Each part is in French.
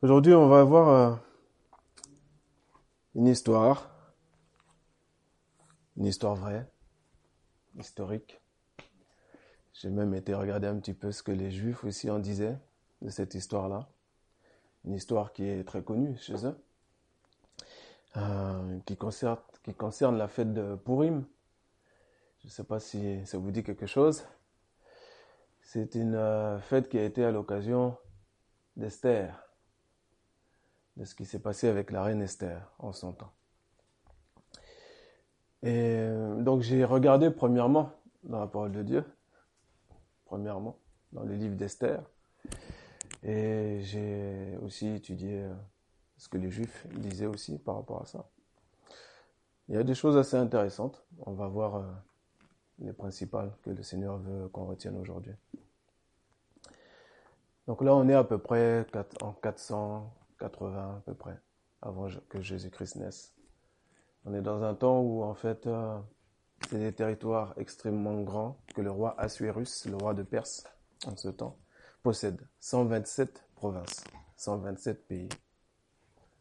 Aujourd'hui, on va voir euh, une histoire, une histoire vraie, historique. J'ai même été regarder un petit peu ce que les Juifs aussi en disaient de cette histoire-là. Une histoire qui est très connue chez eux, euh, qui, concerne, qui concerne la fête de Purim. Je ne sais pas si ça vous dit quelque chose. C'est une euh, fête qui a été à l'occasion d'Esther de ce qui s'est passé avec la reine Esther en son temps. Et euh, donc j'ai regardé premièrement dans la parole de Dieu, premièrement dans le livre d'Esther, et j'ai aussi étudié euh, ce que les Juifs disaient aussi par rapport à ça. Il y a des choses assez intéressantes. On va voir euh, les principales que le Seigneur veut qu'on retienne aujourd'hui. Donc là, on est à peu près en 400, 80 à peu près, avant que Jésus-Christ naisse. On est dans un temps où en fait euh, c'est des territoires extrêmement grands que le roi Assuérus, le roi de Perse, en ce temps, possède. 127 provinces, 127 pays.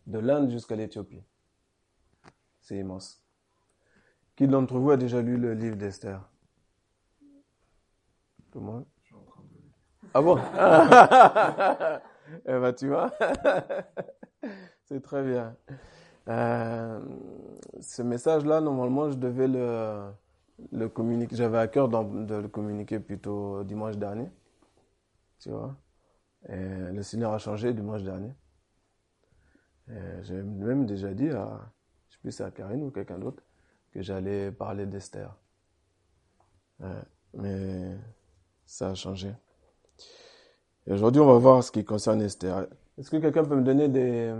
De l'Inde jusqu'à l'Éthiopie. C'est immense. Qui d'entre vous a déjà lu le livre d'Esther? Tout le monde? Ah bon? Eh ben, tu vois, c'est très bien. Euh, ce message-là, normalement, je devais le, le communiquer. J'avais à cœur de le communiquer plutôt dimanche dernier. Tu vois. Et le Seigneur a changé dimanche dernier. J'ai même déjà dit à, je sais plus à Karine ou quelqu'un d'autre, que j'allais parler d'Esther. mais ça a changé. Et aujourd'hui, on va voir ce qui concerne Esther. Est-ce que quelqu'un peut me donner des,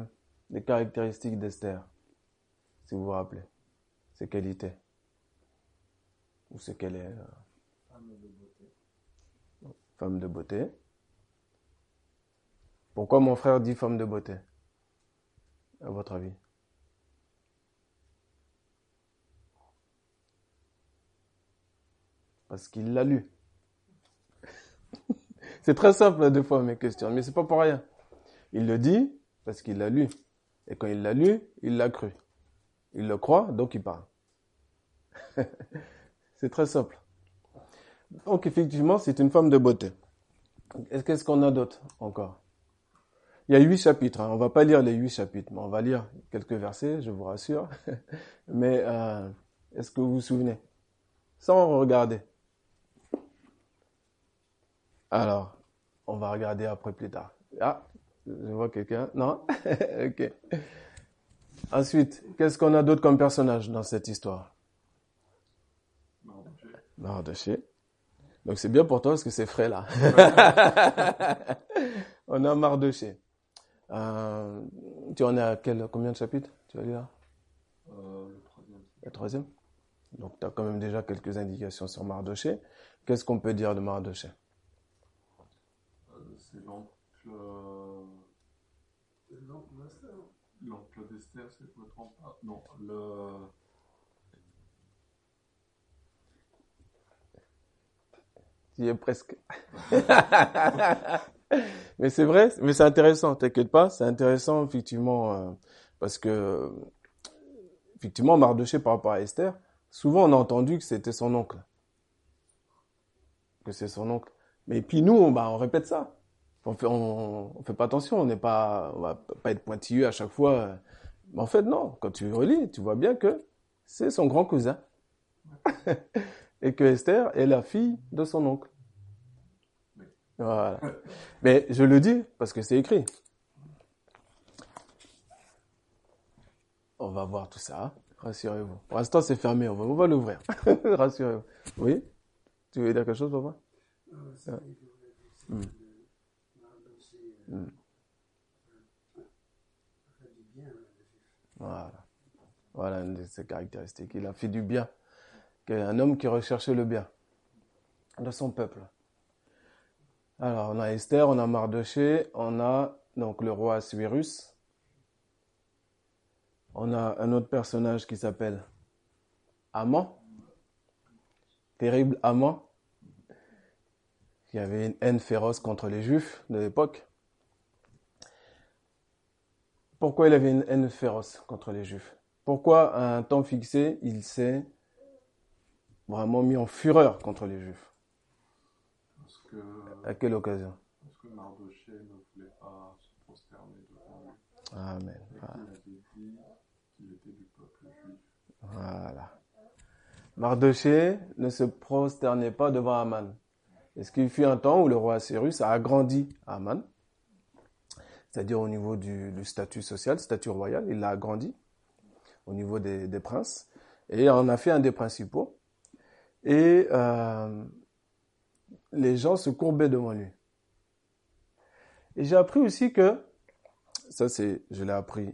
caractéristiques d'Esther, si vous vous rappelez, ses qualités Ou ce qu'elle est euh? Femme de beauté. Femme de beauté. Pourquoi mon frère dit femme de beauté À votre avis? Parce qu'il l'a lu. C'est très simple des fois mes questions, mais c'est pas pour rien. Il le dit parce qu'il l'a lu. Et quand il l'a lu, il l'a cru. Il le croit, donc il parle. c'est très simple. Donc effectivement, c'est une femme de beauté. Qu'est-ce qu'on a d'autre encore? Il y a huit chapitres. Hein. On va pas lire les huit chapitres, mais on va lire quelques versets, je vous rassure. mais euh, est-ce que vous vous souvenez? Sans regarder. Alors, on va regarder après plus tard. Ah, je vois quelqu'un. Non? Ok. Ensuite, qu'est-ce qu'on a d'autre comme personnage dans cette histoire? Mardoché. Donc c'est bien pour toi parce que c'est frais là. on a Mardoché. Euh, tu en es à quel, combien de chapitres Tu as lu là euh, Le troisième. Le troisième Donc tu as quand même déjà quelques indications sur Mardoché. Qu'est-ce qu'on peut dire de Mardoché c'est l'oncle. L'oncle d'Esther, si je ne trompe pas. Non, le. Tu es presque. mais c'est vrai, mais c'est intéressant, t'inquiète pas, c'est intéressant effectivement, euh, parce que effectivement, Mardoché par rapport à Esther, souvent on a entendu que c'était son oncle. Que c'est son oncle. Mais puis nous, bah, on répète ça on fait, on, fait pas attention, on n'est pas, on va pas être pointilleux à chaque fois. Mais en fait, non. Quand tu relis, tu vois bien que c'est son grand cousin. Et que Esther est la fille de son oncle. Voilà. Mais je le dis parce que c'est écrit. On va voir tout ça. Rassurez-vous. Pour l'instant, c'est fermé. On va, va l'ouvrir. Rassurez-vous. Oui? Tu veux dire quelque chose, papa Hmm. Voilà. Voilà une de ses caractéristiques. Il a fait du bien. Un homme qui recherchait le bien de son peuple. Alors, on a Esther, on a Mardoché, on a donc le roi Assuérus. On a un autre personnage qui s'appelle Amant. Terrible Amant. Qui avait une haine féroce contre les Juifs de l'époque. Pourquoi il avait une haine féroce contre les Juifs? Pourquoi, à un temps fixé, il s'est vraiment mis en fureur contre les Juifs? Parce que, À quelle occasion? parce que Mardoché ne voulait pas se prosterner devant lui. Amen. Dit qu'il était du peuple juif. Voilà. Mardoché ne se prosternait pas devant Aman. Et ce qu'il fut un temps où le roi Cyrus a agrandi Aman, c'est-à-dire au niveau du, statut social, statut royal, il l'a agrandi au niveau des, princes, et en a fait un des principaux. Et euh, les gens se courbaient devant lui. Et j'ai appris aussi que, ça c'est, je l'ai appris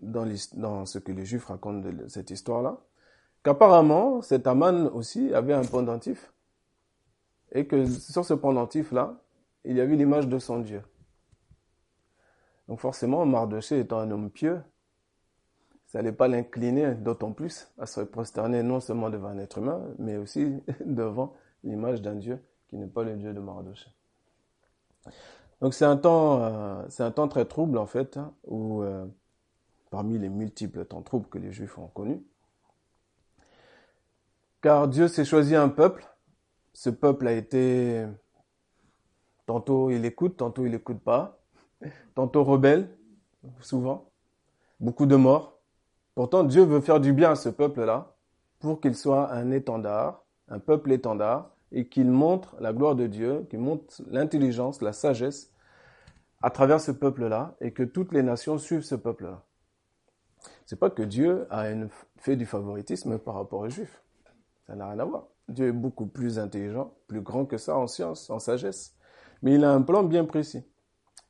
dans, dans ce que les Juifs racontent de cette histoire-là, qu'apparemment cet Aman aussi avait un pendentif, et que sur ce pendentif-là, il y avait l'image de son Dieu. Donc forcément, Mardoché étant un homme pieux, ça n'allait pas l'incliner d'autant plus à se prosterner non seulement devant un être humain, mais aussi devant l'image d'un Dieu qui n'est pas le Dieu de Mardoché. Donc c'est un temps, euh, c'est un temps très trouble en fait, hein, où euh, parmi les multiples temps troubles que les Juifs ont connus, car Dieu s'est choisi un peuple. Ce peuple a été tantôt il écoute, tantôt il écoute pas, tantôt rebelle, souvent, beaucoup de morts. Pourtant, Dieu veut faire du bien à ce peuple-là pour qu'il soit un étendard, un peuple étendard, et qu'il montre la gloire de Dieu, qu'il montre l'intelligence, la sagesse à travers ce peuple-là, et que toutes les nations suivent ce peuple-là. C'est pas que Dieu a fait du favoritisme par rapport aux Juifs. Ça n'a rien à voir. Dieu est beaucoup plus intelligent, plus grand que ça en science, en sagesse. Mais il a un plan bien précis.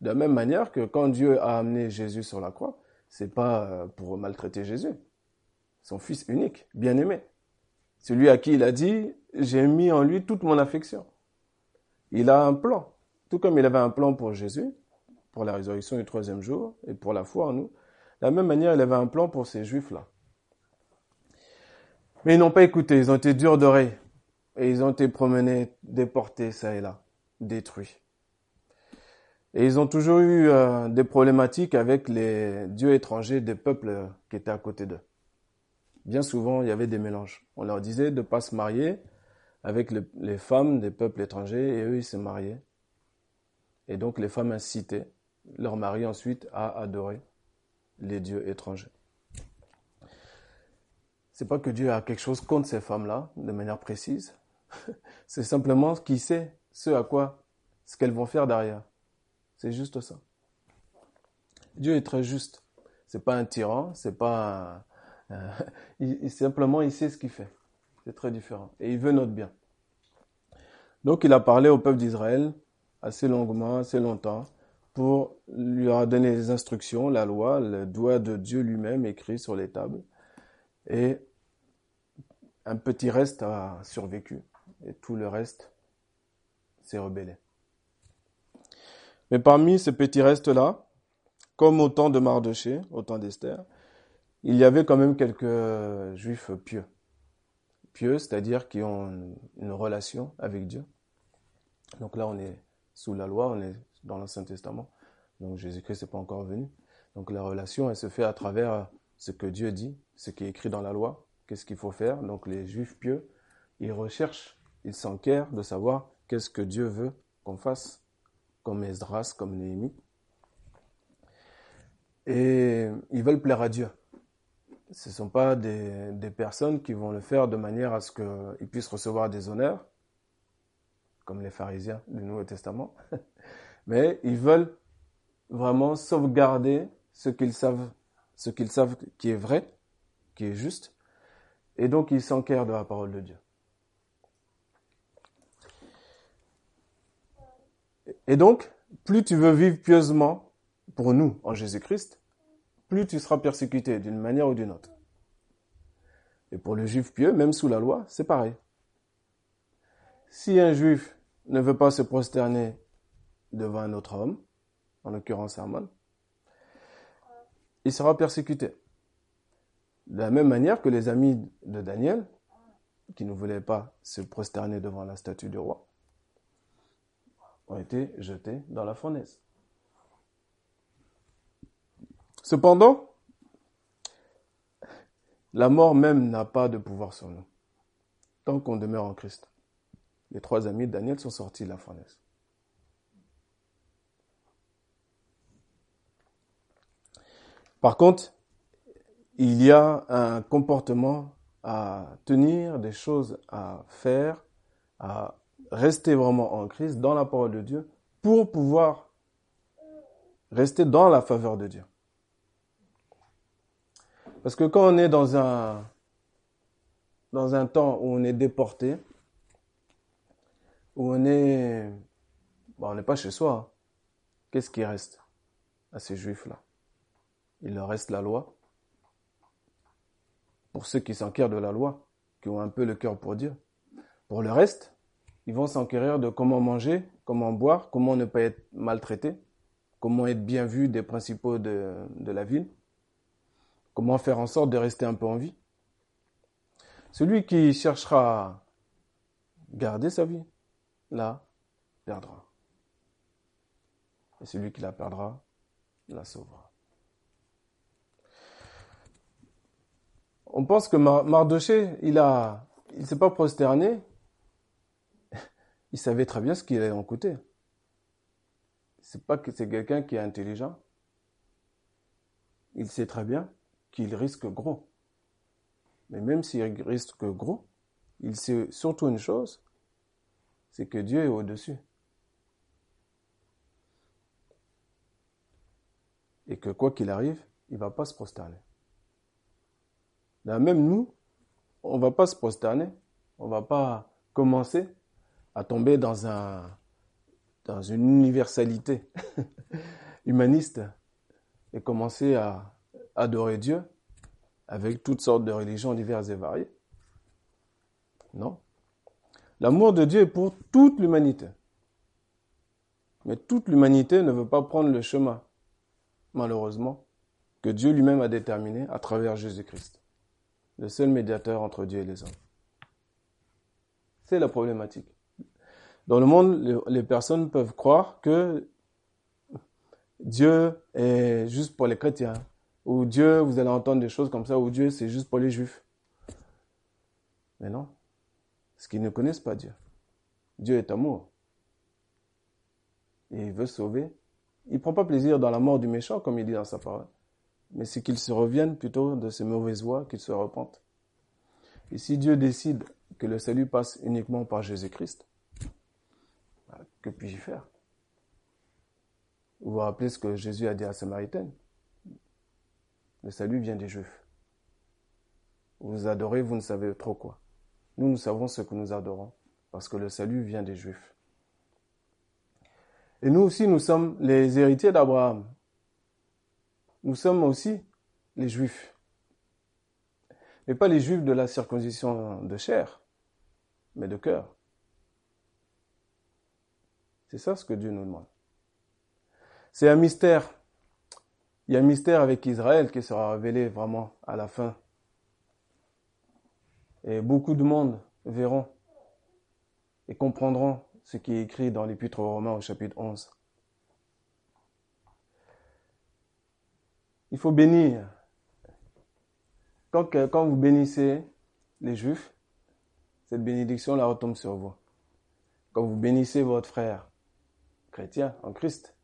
De la même manière que quand Dieu a amené Jésus sur la croix, c'est pas euh, pour maltraiter Jésus. Son fils unique, bien-aimé. Celui à qui il a dit, j'ai mis en lui toute mon affection. Il a un plan. Tout comme il avait un plan pour Jésus, pour la résurrection du troisième jour et pour la foi en nous. De la même manière, il avait un plan pour ces juifs-là. Mais ils n'ont pas écouté, ils ont été durs d'oreille. Et ils ont été promenés, déportés ça et là, détruits. Et ils ont toujours eu euh, des problématiques avec les dieux étrangers des peuples euh, qui étaient à côté d'eux. Bien souvent, il y avait des mélanges. On leur disait de ne pas se marier avec le- les femmes des peuples étrangers et eux, ils se mariaient. Et donc, les femmes incitaient leurs maris ensuite à adorer les dieux étrangers. C'est pas que Dieu a quelque chose contre ces femmes-là, de manière précise. C'est simplement qu'il sait ce à quoi, ce qu'elles vont faire derrière. C'est juste ça. Dieu est très juste. C'est pas un tyran, c'est pas euh, il, il- simplement il sait ce qu'il fait. C'est très différent. Et il veut notre bien. Donc il a parlé au peuple d'Israël assez longuement, assez longtemps, pour lui donner les instructions, la loi, le doigt de Dieu lui-même écrit sur les tables. Et un petit reste a survécu. Et tout le reste s'est rebellé. Mais parmi ces petits restes-là, comme au temps de Mardoché, au temps d'Esther, il y avait quand même quelques juifs pieux. Pieux, c'est-à-dire qui ont une, relation avec Dieu. Donc là, on est sous la loi, on est dans l'Ancien Testament. Donc Jésus-Christ n'est pas encore venu. Donc la relation, elle se fait à travers ce que Dieu dit, ce qui est écrit dans la loi, qu'est-ce qu'il faut faire? Donc les juifs pieux, ils recherchent, ils s'enquèrent de savoir qu'est-ce que Dieu veut qu'on fasse, comme Esdras, comme Néhémie. Et ils veulent plaire à Dieu. Ce ne sont pas des, personnes qui vont le faire de manière à ce qu'ils puissent recevoir des honneurs, comme les pharisiens du Nouveau Testament, mais ils veulent vraiment sauvegarder ce qu'ils savent, ce qu'ils savent qui est vrai, qui est juste, et donc ils s'enquèrent de la parole de Dieu. Et donc, plus tu veux vivre pieusement pour nous en Jésus-Christ, plus tu seras persécuté d'une manière ou d'une autre. Et pour le juif pieux, même sous la loi, c'est pareil. Si un juif ne veut pas se prosterner devant un autre homme, en l'occurrence Amon, il sera persécuté. De la même manière que les amis de Daniel, qui ne voulaient pas se prosterner devant la statue du roi, ont été jetés dans la fournaise. Cependant, la mort même n'a pas de pouvoir sur nous, tant qu'on demeure en Christ. Les trois amis de Daniel sont sortis de la fournaise. Par contre, il y a un comportement à tenir, des choses à faire, à rester vraiment en Christ, dans la parole de Dieu, pour pouvoir rester dans la faveur de Dieu. Parce que quand on est dans un, dans un temps où on est déporté, où on est, bon, on n'est pas chez soi, hein. qu'est-ce qui reste à ces juifs-là? Il leur reste la loi. Pour ceux qui s'enquèrent de la loi, qui ont un peu le cœur pour Dieu. Pour le reste, ils vont s'enquérir de comment manger, comment boire, comment ne pas être maltraité, comment être bien vu des principaux de, la ville, comment faire en sorte de rester un peu en vie. Celui qui cherchera à garder sa vie, la perdra. Et celui qui la perdra, la sauvera. On pense que Mardoché, il a, il s'est pas prosterné. Il savait très bien ce qu'il allait en coûter. C'est pas que c'est quelqu'un qui est intelligent. Il sait très bien qu'il risque gros. Mais même s'il risque gros, il sait surtout une chose, c'est que Dieu est au-dessus. Et que quoi qu'il arrive, il ne va pas se prosterner. même nous, on ne va pas se prosterner, on ne va pas commencer à tomber dans, un, dans une universalité humaniste et commencer à adorer Dieu avec toutes sortes de religions diverses et variées. Non. L'amour de Dieu est pour toute l'humanité. Mais toute l'humanité ne veut pas prendre le chemin, malheureusement, que Dieu lui-même a déterminé à travers Jésus-Christ, le seul médiateur entre Dieu et les hommes. C'est la problématique. Dans le monde, les personnes peuvent croire que Dieu est juste pour les chrétiens, ou Dieu, vous allez entendre des choses comme ça, ou Dieu, c'est juste pour les juifs. Mais non, parce qu'ils ne connaissent pas Dieu. Dieu est amour. Et il veut sauver. Il ne prend pas plaisir dans la mort du méchant, comme il dit dans sa parole. Mais c'est qu'il se revienne plutôt de ses mauvaises voies, qu'il se repente. Et si Dieu décide que le salut passe uniquement par Jésus-Christ, bah, que puis-je faire? Vous vous rappelez ce que Jésus a dit à Samaritaine? Le salut vient des Juifs. Vous adorez, vous ne savez trop quoi. Nous, nous savons ce que nous adorons, parce que le salut vient des Juifs. Et nous aussi, nous sommes les héritiers d'Abraham. Nous sommes aussi les Juifs. Mais pas les Juifs de la circoncision de chair, mais de cœur. C'est ça ce que Dieu nous demande. C'est un mystère il y a un mystère avec Israël qui sera révélé vraiment à la fin. Et beaucoup de monde verront et comprendront ce qui est écrit dans l'Épître aux Romains au chapitre 11. Il faut bénir. Quand, quand vous bénissez les Juifs, cette bénédiction la retombe sur vous. Quand vous bénissez votre frère en Christ,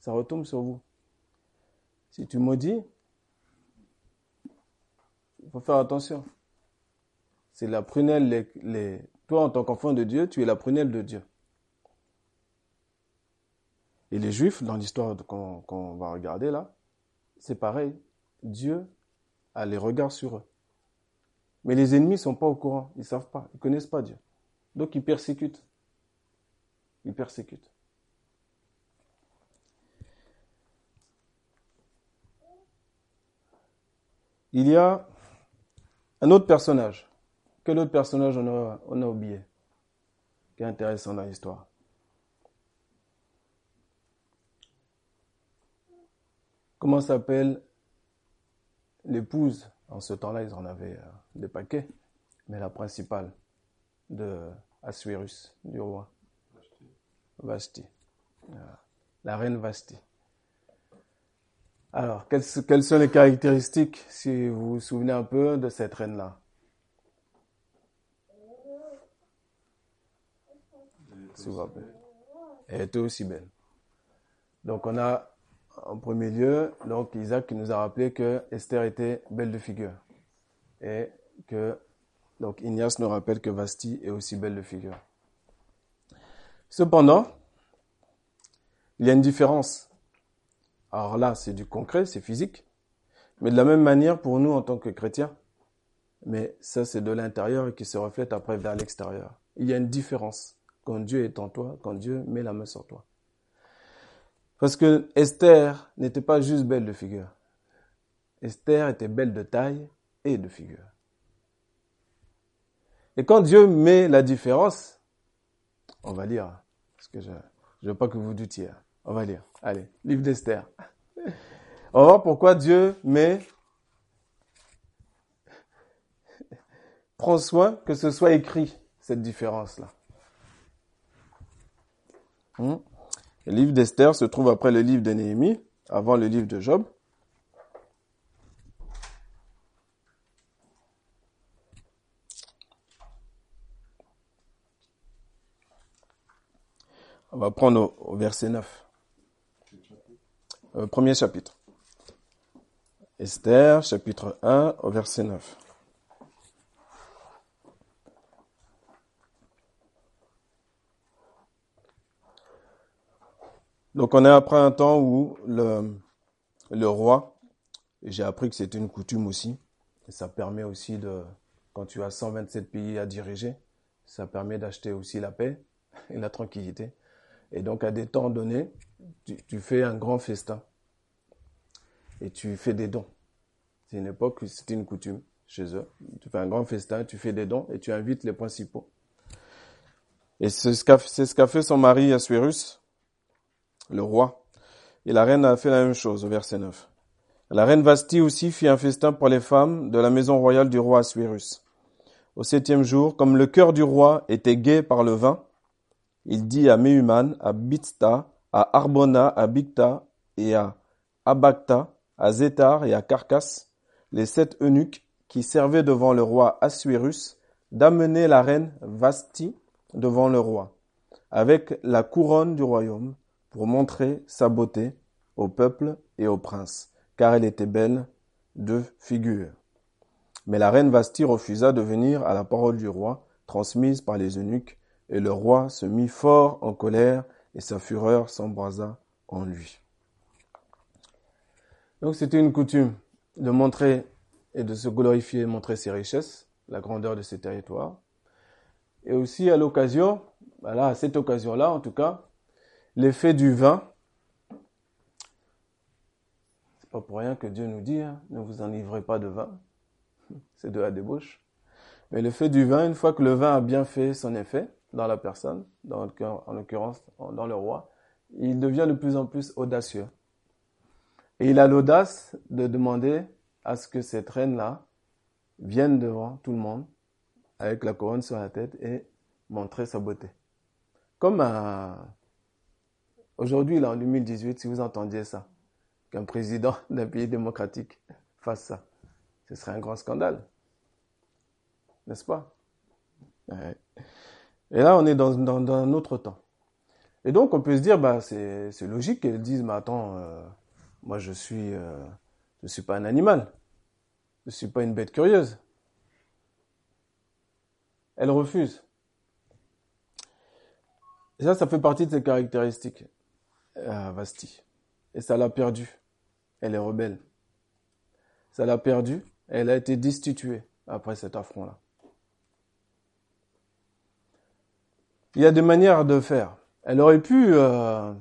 ça retombe sur vous. Si tu maudis, il faut faire attention. C'est la prunelle, toi en tant qu'enfant de Dieu, tu es la prunelle de Dieu. Et les Juifs, dans l'histoire qu'on va regarder là, c'est pareil. Dieu a les regards sur eux. Mais les ennemis ne sont pas au courant, ils ne savent pas, ils ne connaissent pas Dieu. Donc ils persécutent. Ils persécutent. il y a un autre personnage. Quel autre personnage on a, on a oublié Qui est intéressant dans l'histoire? Comment s'appelle l'épouse? En ce temps-là, ils en avaient euh, des paquets, mais la principale de Assuérus, du roi. Vasti. La reine Vasti. Alors, quelles, sont les caractéristiques, si vous vous souvenez un peu de cette reine-là? Plaît. Elle était aussi belle. Donc, on a en premier lieu, donc Isaac qui nous a rappelé que Esther était belle de figure. Et que, donc Ignace nous rappelle que Vasti est aussi belle de figure. Cependant, il y a une différence. Alors là, c'est du concret, c'est physique. Mais de la même manière pour nous en tant que chrétiens, mais ça c'est de l'intérieur qui se reflète après vers l'extérieur. Il y a une différence quand Dieu est en toi, quand Dieu met la main sur toi. Parce que Esther n'était pas juste belle de figure. Esther était belle de taille et de figure. Et quand Dieu met la différence, on va lire, je ne veux pas que vous doutiez, on va lire. Allez, livre d'Esther. On va voir pourquoi Dieu met, prend soin que ce soit écrit, cette différence-là. Hmm? Le livre d'Esther se trouve après le livre de Néhémie, avant le livre de Job. On va prendre au, verset 9. Euh, premier chapitre. Esther, chapitre 1, au verset 9. Donc on est après un temps où le, le roi, j'ai appris que c'était une coutume aussi, ça permet aussi de, quand tu as 127 pays à diriger, ça permet d'acheter aussi la paix et la tranquillité. Et donc à des temps donnés, tu, fais un grand festin et tu fais des dons. C'est une époque c'était une coutume chez eux. Tu fais un grand festin, tu fais des dons et tu invites les principaux. Et c'est ce qu'a fait son mari Assuérus, le roi. Et la reine a fait la même chose au verset 9. La reine Vasti aussi fit un festin pour les femmes de la maison royale du roi Assuérus. Au septième jour, comme le cœur du roi était gai par le vin, il dit à Mehuman, à Bitsta, à Arbona, à Bicta et à Abacta, à Zétar et à Carcasse, les sept eunuques qui servaient devant le roi Assuérus, d'amener la reine Vasti devant le roi, avec la couronne du royaume, pour montrer sa beauté au peuple et au prince, car elle était belle de figure. Mais la reine Vasti refusa de venir à la parole du roi, transmise par les eunuques, et le roi se mit fort en colère, et sa fureur s'embrasa en lui. Donc c'était une coutume de montrer et de se glorifier, montrer ses richesses, la grandeur de ses territoires. Et aussi à l'occasion, voilà, à cette occasion-là en tout cas, l'effet du vin. C'est pas pour rien que Dieu nous dit, hein, ne vous enivrez pas de vin. C'est de la débauche. Mais l'effet du vin, une fois que le vin a bien fait son effet dans la personne, en l'occurrence dans le roi, il devient de plus en plus audacieux. Et il a l'audace de demander à ce que cette reine-là vienne devant tout le monde avec la couronne sur la tête et montrer sa beauté. Comme un, Aujourd'hui, là, en 2018, si vous entendiez ça, qu'un président d'un pays démocratique fasse ça, ce serait un grand scandale. N'est-ce pas? Et là, on est dans, un autre temps. Et donc, on peut se dire, bah, c'est logique qu'elle dise, mais attends, euh, moi, je suis, euh, je suis pas un animal. Je suis pas une bête curieuse. Elle refuse. Et ça, ça fait partie de ses caractéristiques. Vasti. Et ça l'a perdue. Elle est rebelle. Ça l'a perdue. Elle a été destituée après cet affront-là. Il y a des manières de faire. Elle aurait pu euh,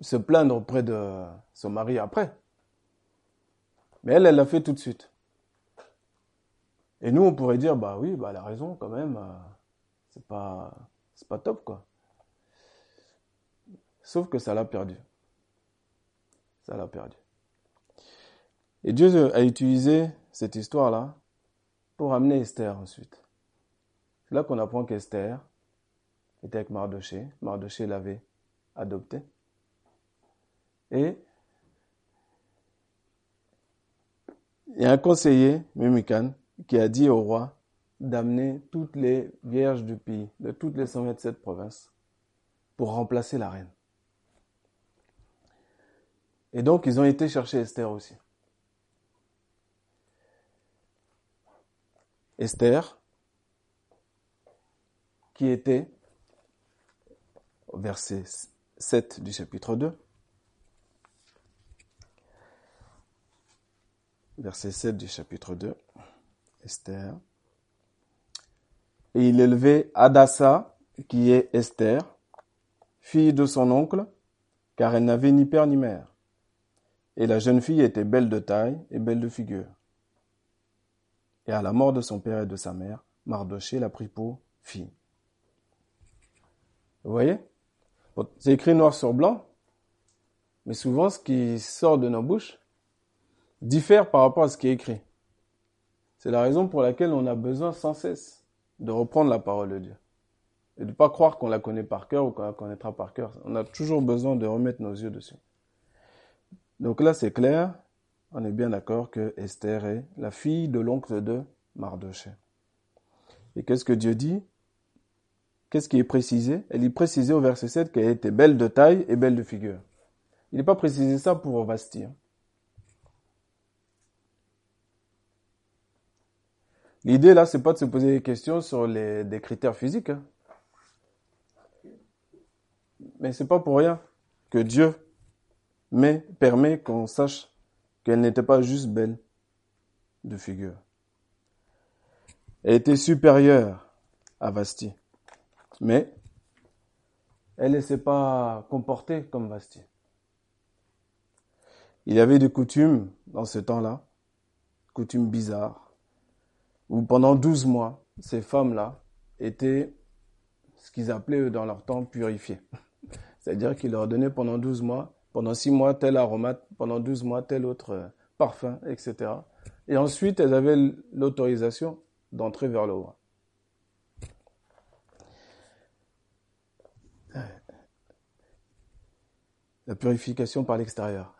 se plaindre auprès de son mari après. Mais elle, elle l'a fait tout de suite. Et nous, on pourrait dire, bah oui, bah elle a raison quand même. Euh, c'est pas, c'est pas top quoi. Sauf que ça l'a perdu. Ça l'a perdu. Et Dieu a utilisé cette histoire-là pour amener Esther ensuite. C'est là qu'on apprend qu'Esther était avec Mardoché. Mardoché l'avait adopté. Et il y a un conseiller, Mimikan, qui a dit au roi d'amener toutes les vierges du pays, de toutes les 127 provinces, pour remplacer la reine. Et donc, ils ont été chercher Esther aussi. Esther, qui était, verset 7 du chapitre 2, verset 7 du chapitre 2, Esther. Et il élevait Adassa, qui est Esther, fille de son oncle, car elle n'avait ni père ni mère. Et la jeune fille était belle de taille et belle de figure. Et à la mort de son père et de sa mère, Mardoché la prit pour fille. Vous voyez? C'est écrit noir sur blanc, mais souvent ce qui sort de nos bouches diffère par rapport à ce qui est écrit. C'est la raison pour laquelle on a besoin sans cesse de reprendre la parole de Dieu. Et de ne pas croire qu'on la connaît par cœur ou qu'on la connaîtra par cœur. On a toujours besoin de remettre nos yeux dessus. Donc là, c'est clair, on est bien d'accord que Esther est la fille de l'oncle de Mardoché. Et qu'est-ce que Dieu dit? Qu'est-ce qui est précisé? Elle est précisée au verset 7 qu'elle était belle de taille et belle de figure. Il n'est pas précisé ça pour Vasti. Hein. L'idée là, c'est pas de se poser des questions sur des critères physiques. Hein. Mais c'est pas pour rien que Dieu met, permet qu'on sache qu'elle n'était pas juste belle de figure. Elle était supérieure à Vasti. Mais elle ne s'est pas comportée comme Vasti. Il y avait des coutumes dans ce temps-là, coutumes bizarres, où pendant 12 mois, ces femmes-là étaient ce qu'ils appelaient dans leur temps purifiées. C'est-à-dire qu'ils leur donnaient pendant 12 mois, pendant 6 mois tel aromate, pendant 12 mois tel autre euh, parfum, etc. Et ensuite, elles avaient l'autorisation d'entrer vers le roi. La purification par l'extérieur.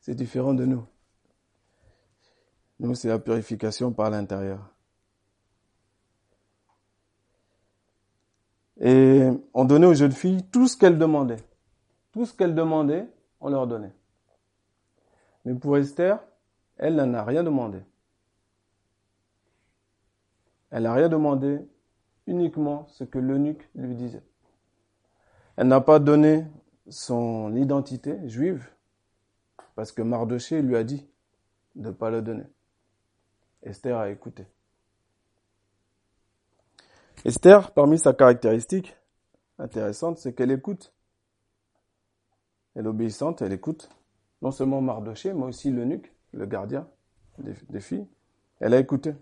C'est différent de nous. Nous, c'est la purification par l'intérieur. Et on donnait aux jeunes filles tout ce qu'elles demandaient. Tout ce qu'elles demandaient, on leur donnait. Mais pour Esther, elle n'en a rien demandé. Elle n'a rien demandé, uniquement ce que l'eunuque lui disait. Elle n'a pas donné son identité juive, parce que Mardoché lui a dit de ne pas le donner. Esther a écouté. Esther, parmi sa caractéristique intéressante, c'est qu'elle écoute. Elle est obéissante, elle écoute. Non seulement Mardoché, mais aussi l'eunuque, le gardien des, filles. Elle a écouté.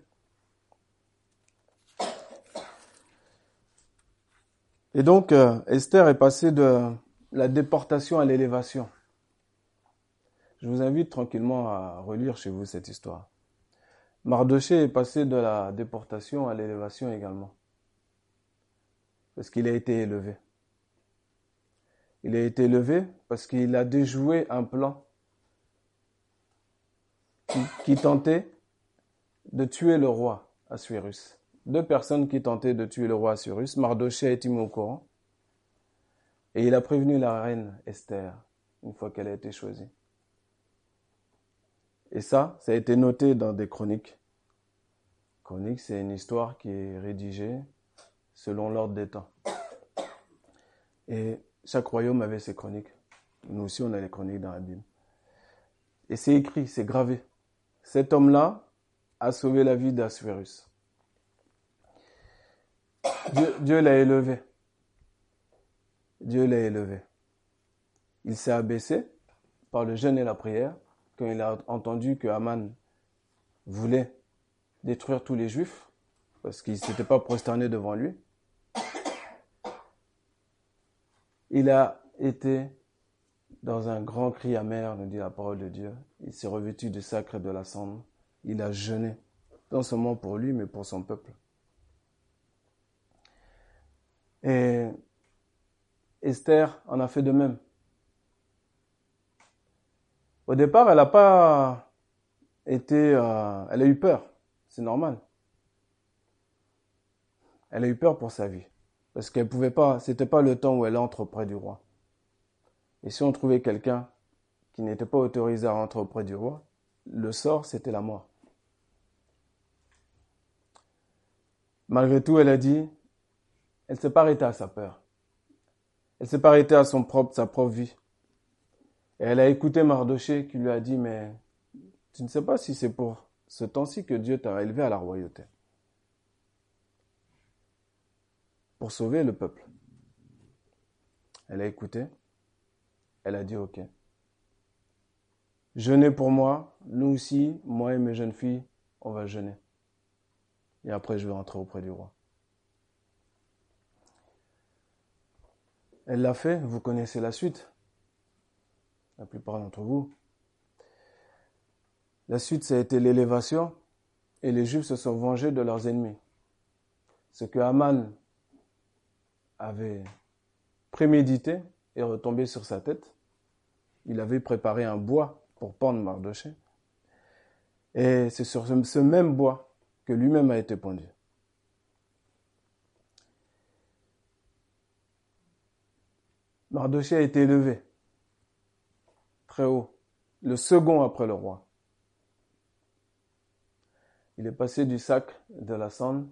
Et donc, euh, Esther est passée de la déportation à l'élévation. Je vous invite tranquillement à relire chez vous cette histoire. Mardoché est passé de la déportation à l'élévation également. Parce qu'il a été élevé. Il a été élevé parce qu'il a déjoué un plan qui, tentait de tuer le roi Assuérus. Deux personnes qui tentaient de tuer le roi Assuérus. Mardoché au courant? Et il a prévenu la reine Esther une fois qu'elle a été choisie. Et ça, ça a été noté dans des chroniques. Chronique, c'est une histoire qui est rédigée selon l'ordre des temps. Et chaque royaume avait ses chroniques. Nous aussi, on a les chroniques dans la Bible. Et c'est écrit, c'est gravé. Cet homme-là a sauvé la vie d'Assuérus. Dieu, Dieu l'a élevé. Dieu l'a élevé. Il s'est abaissé par le jeûne et la prière quand il a entendu que Aman voulait détruire tous les juifs parce qu'ils ne s'étaient pas prosternés devant lui. Il a été dans un grand cri amer, nous dit la parole de Dieu. Il s'est revêtu du sacre et de la cendre. Il a jeûné, non seulement pour lui, mais pour son peuple. Et Esther en a fait de même. Au départ, elle n'a pas était, euh, elle a eu peur, c'est normal. Elle a eu peur pour sa vie, parce qu'elle pouvait pas, c'était pas le temps où elle entre auprès du roi. Et si on trouvait quelqu'un qui n'était pas autorisé à rentrer auprès du roi, le sort, c'était la mort. Malgré tout, elle a dit, elle s'est pas arrêtée à sa peur. Elle s'est pas à son propre, sa propre vie. Et elle a écouté Mardoché qui lui a dit, mais tu ne sais pas si c'est pour ce temps-ci que Dieu t'a élevé à la royauté. Pour sauver le peuple. Elle a écouté. Elle a dit, OK. Jeûnez pour moi. Nous aussi, moi et mes jeunes filles, on va jeûner. Et après, je vais rentrer auprès du roi. Elle l'a fait, vous connaissez la suite. La plupart d'entre vous. La suite, ça a été l'élévation, et les Juifs se sont vengés de leurs ennemis. Ce que Haman avait prémédité est retombé sur sa tête. Il avait préparé un bois pour pendre Mardoché. Et c'est sur ce même bois que lui-même a été pendu. Mardoché a été élevé très haut, le second après le roi. Il est passé du sac de la cendre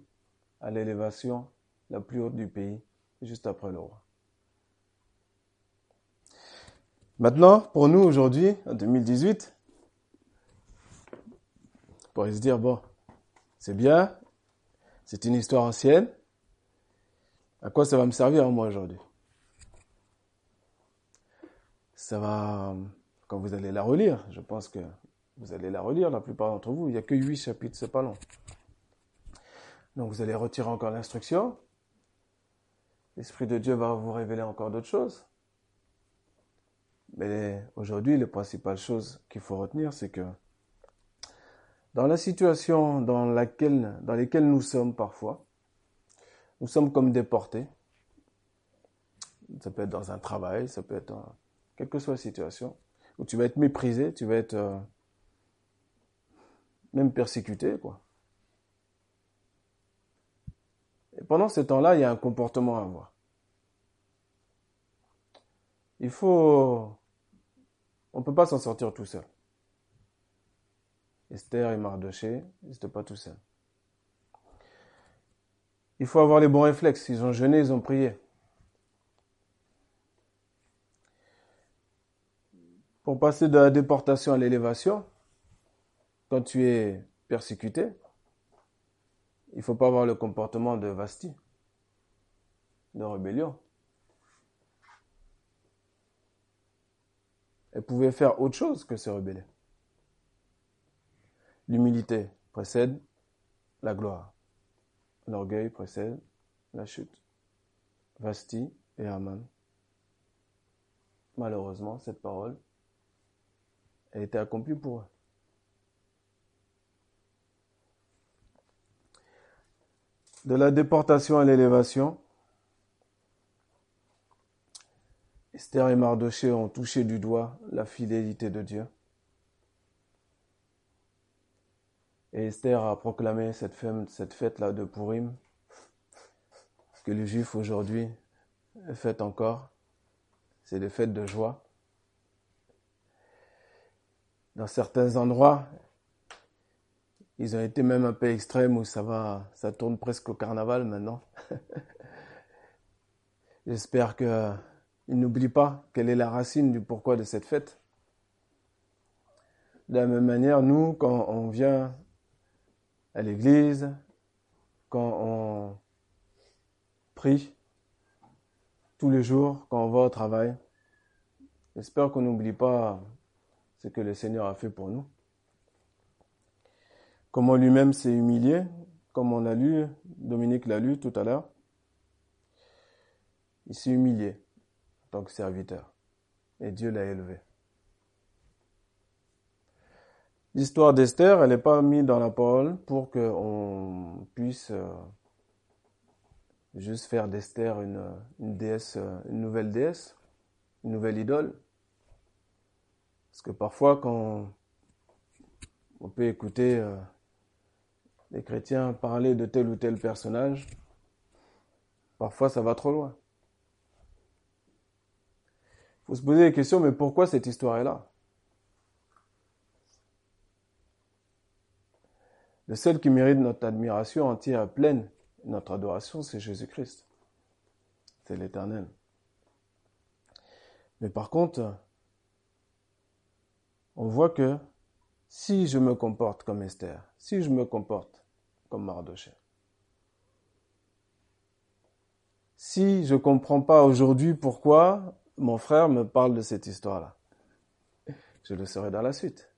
à l'élévation la plus haute du pays, juste après le roi. Maintenant, pour nous aujourd'hui, en 2018, on pourrait se dire, bon, c'est bien, c'est une histoire ancienne, à quoi ça va me servir moi aujourd'hui? Ça va, quand vous allez la relire, je pense que vous allez la relire, la plupart d'entre vous, il n'y a que huit chapitres, c'est pas long. Donc vous allez retirer encore l'instruction, l'Esprit de Dieu va vous révéler encore d'autres choses. Mais aujourd'hui, les principales choses qu'il faut retenir, c'est que dans la situation dans laquelle, dans nous sommes parfois, nous sommes comme déportés. Ça peut être dans un travail, ça peut être dans quelle que soit la situation, où tu vas être méprisé, tu vas être euh, même persécuté, quoi. Et pendant ce temps-là, il y a un comportement à avoir. Il faut on ne peut pas s'en sortir tout seul. Esther et Mardoché, ils n'étaient pas tout seuls. Il faut avoir les bons réflexes. Ils ont jeûné, ils ont prié. Pour passer de la déportation à l'élévation, quand tu es persécuté, il ne faut pas avoir le comportement de Vasti, de rébellion. Elle pouvait faire autre chose que se rebeller. L'humilité précède la gloire. L'orgueil précède la chute. Vasti et Aman. Malheureusement, cette parole a été accomplie pour eux. De la déportation à l'élévation, Esther et Mardoché ont touché du doigt la fidélité de Dieu. Et Esther a proclamé cette, fête-là de Purim, que les Juifs aujourd'hui fêtent encore. C'est des fêtes de joie. Dans certains endroits, ils ont été même un peu extrêmes où ça va, ça tourne presque au carnaval maintenant. J'espère que il n'oublie pas quelle est la racine du pourquoi de cette fête. De la même manière, nous, quand on vient à l'église, quand on prie tous les jours, quand on va au travail, j'espère qu'on n'oublie pas ce que le Seigneur a fait pour nous. Comment lui-même s'est humilié, comme on l'a lu, Dominique l'a lu tout à l'heure. Il s'est humilié tant que serviteur. Et Dieu l'a élevé. L'histoire d'Esther, elle n'est pas mise dans la parole pour qu'on puisse euh, juste faire d'Esther une, une déesse, une nouvelle déesse, une nouvelle idole. Parce que parfois, quand on peut écouter euh, les chrétiens parler de tel ou tel personnage. Parfois, ça va trop loin. Il faut se poser la question, mais pourquoi cette histoire est là Le seul qui mérite notre admiration entière, pleine, notre adoration, c'est Jésus-Christ. C'est l'éternel. Mais par contre, on voit que si je me comporte comme Esther, si je me comporte comme Mardoché, si je ne comprends pas aujourd'hui pourquoi mon frère me parle de cette histoire-là, je le saurai dans la suite.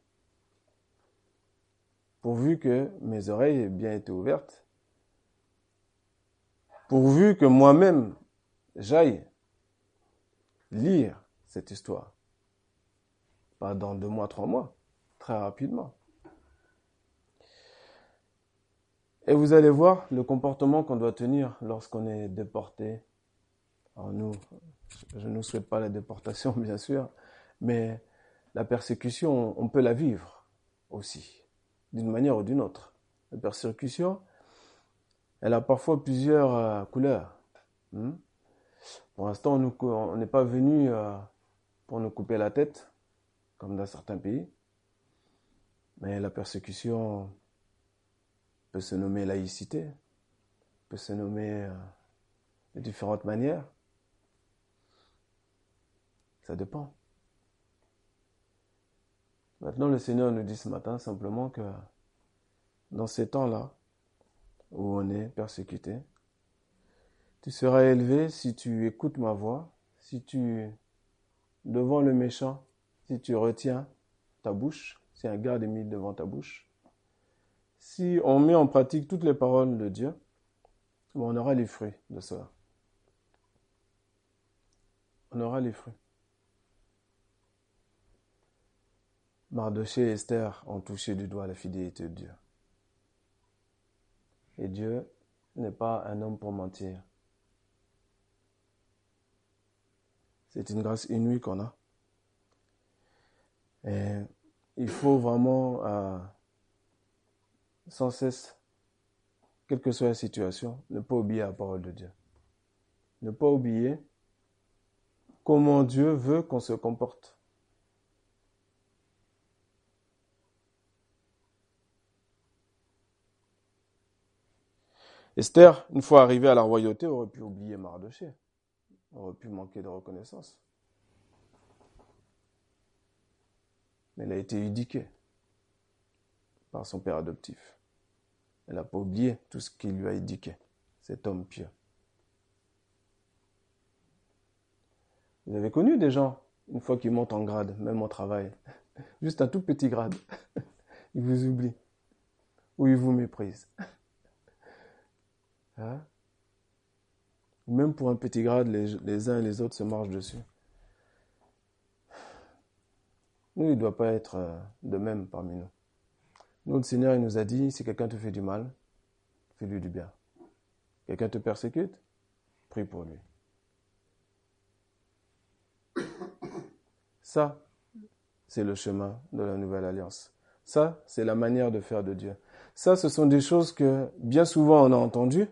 Pourvu que mes oreilles aient bien été ouvertes, pourvu que moi-même j'aille lire cette histoire. Pas dans deux mois, trois mois, très rapidement. Et vous allez voir le comportement qu'on doit tenir lorsqu'on est déporté. Alors nous, je ne souhaite pas la déportation, bien sûr, mais la persécution, on peut la vivre aussi, d'une manière ou d'une autre. La persécution, elle a parfois plusieurs euh, couleurs. Hmm? Pour l'instant, on n'est pas venu euh, pour nous couper la tête, comme dans certains pays. Mais la persécution peut se nommer laïcité, peut se nommer euh, de différentes manières. Ça dépend. Maintenant, le Seigneur nous dit ce matin simplement que dans ces temps-là, où on est persécuté, tu seras élevé si tu écoutes ma voix, si tu, devant le méchant, si tu retiens ta bouche, si un garde est mis devant ta bouche, si on met en pratique toutes les paroles de Dieu, on aura les fruits de cela. On aura les fruits. Mardoché et Esther ont touché du doigt la fidélité de Dieu. Et Dieu n'est pas un homme pour mentir. C'est une grâce inouïe qu'on a. Et il faut vraiment, euh, sans cesse, quelle que soit la situation, ne pas oublier la parole de Dieu. Ne pas oublier comment Dieu veut qu'on se comporte. Esther, une fois arrivée à la royauté, aurait pu oublier Mardoché aurait pu manquer de reconnaissance. Mais elle a été éduquée par son père adoptif. Elle n'a pas oublié tout ce qu'il lui a éduqué, cet homme pieux. Vous avez connu des gens, une fois qu'ils montent en grade, même au travail, juste un tout petit grade, ils vous oublient ou ils vous méprisent. Hein? Même pour un petit grade, les, uns et les autres se marchent dessus. Nous, il ne doit pas être euh, de même parmi nous. Notre Seigneur, il nous a dit, si quelqu'un te fait du mal, fais-lui du bien. Quelqu'un te persécute, prie pour lui. Ça, c'est le chemin de la nouvelle alliance. Ça, c'est la manière de faire de Dieu. Ça, ce sont des choses que bien souvent on a entendues,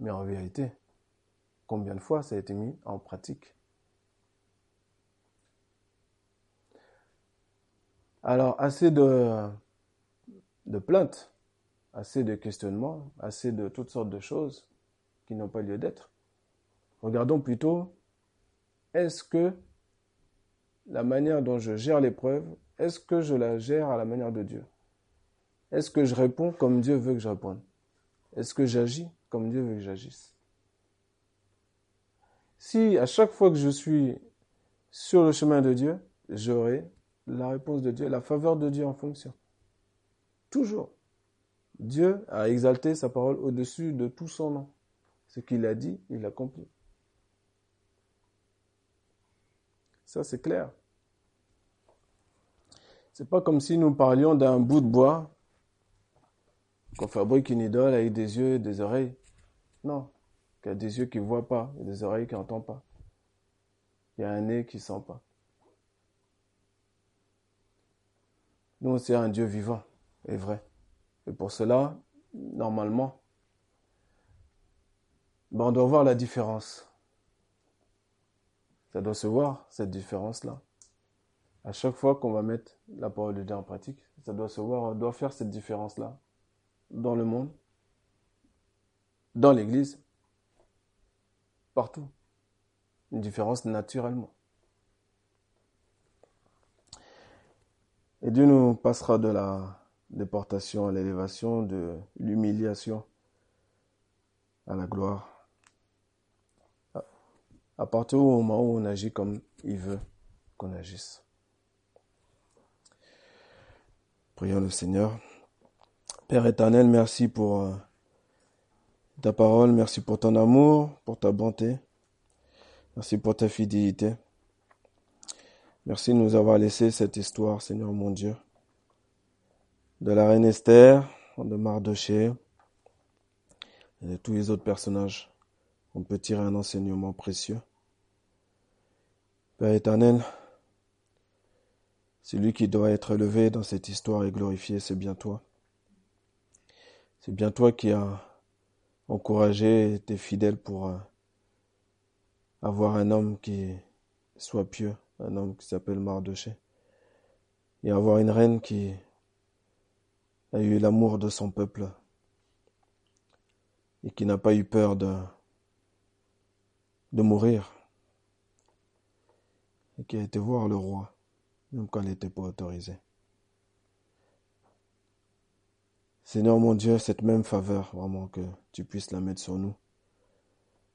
mais en vérité, combien de fois ça a été mis en pratique? Alors, assez de, plaintes, assez de questionnements, assez de toutes sortes de choses qui n'ont pas lieu d'être. Regardons plutôt, est-ce que la manière dont je gère l'épreuve, est-ce que je la gère à la manière de Dieu? Est-ce que je réponds comme Dieu veut que je réponde? Est-ce que j'agis comme Dieu veut que j'agisse? Si à chaque fois que je suis sur le chemin de Dieu, j'aurai la réponse de Dieu, la faveur de Dieu en fonction. Toujours. Dieu a exalté sa parole au-dessus de tout son nom. Ce qu'il a dit, il l'accomplit. Ça, c'est clair. C'est pas comme si nous parlions d'un bout de bois qu'on fabrique une idole avec des yeux et des oreilles. Non. Il y a des yeux qui ne voient pas, a des oreilles qui n'entendent pas. Il y a un nez qui ne sent pas. Nous, c'est un Dieu vivant et vrai. Et pour cela, normalement, ben, on doit voir la différence. Ça doit se voir, cette différence-là. À chaque fois qu'on va mettre la parole de Dieu en pratique, ça doit se voir, on doit faire cette différence-là dans le monde, dans l'Église, partout. Une différence naturellement. Et Dieu nous passera de la déportation à l'élévation, de l'humiliation à la gloire. À partir du moment où on agit comme il veut qu'on agisse. Prions le Seigneur. Père éternel, merci pour euh, ta parole, merci pour ton amour, pour ta bonté, merci pour ta fidélité. Merci de nous avoir laissé cette histoire, Seigneur mon Dieu, de la reine Esther, de Mardoché et de tous les autres personnages. On peut tirer un enseignement précieux. Père éternel, celui qui doit être élevé dans cette histoire et glorifié, c'est bien toi. C'est bien toi qui as encouragé et été fidèle pour euh, avoir un homme qui soit pieux, un homme qui s'appelle Mardoché, et avoir une reine qui a eu l'amour de son peuple et qui n'a pas eu peur de, mourir et qui a été voir le roi, même quand elle n'était pas autorisée. Seigneur mon Dieu, cette même faveur, vraiment que tu puisses la mettre sur nous.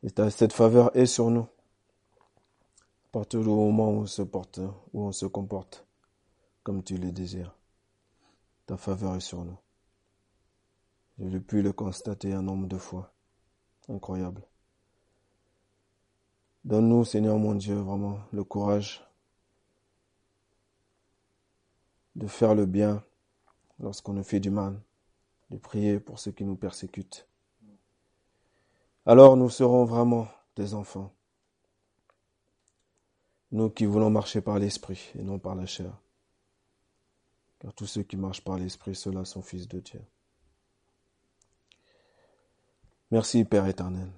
Et cette faveur est sur nous. Partir du moment où on se porte, où on se comporte comme tu le désires. Ta faveur est sur nous. J'ai pu le constater un nombre de fois. Incroyable. Donne-nous, Seigneur mon Dieu, vraiment le courage de faire le bien lorsqu'on nous fait du mal, de prier pour ceux qui nous persécutent. Alors nous serons vraiment des enfants, nous qui voulons marcher par l'esprit et non par la chair. Car tous ceux qui marchent par l'esprit, ceux-là sont fils de Dieu. Merci Père éternel.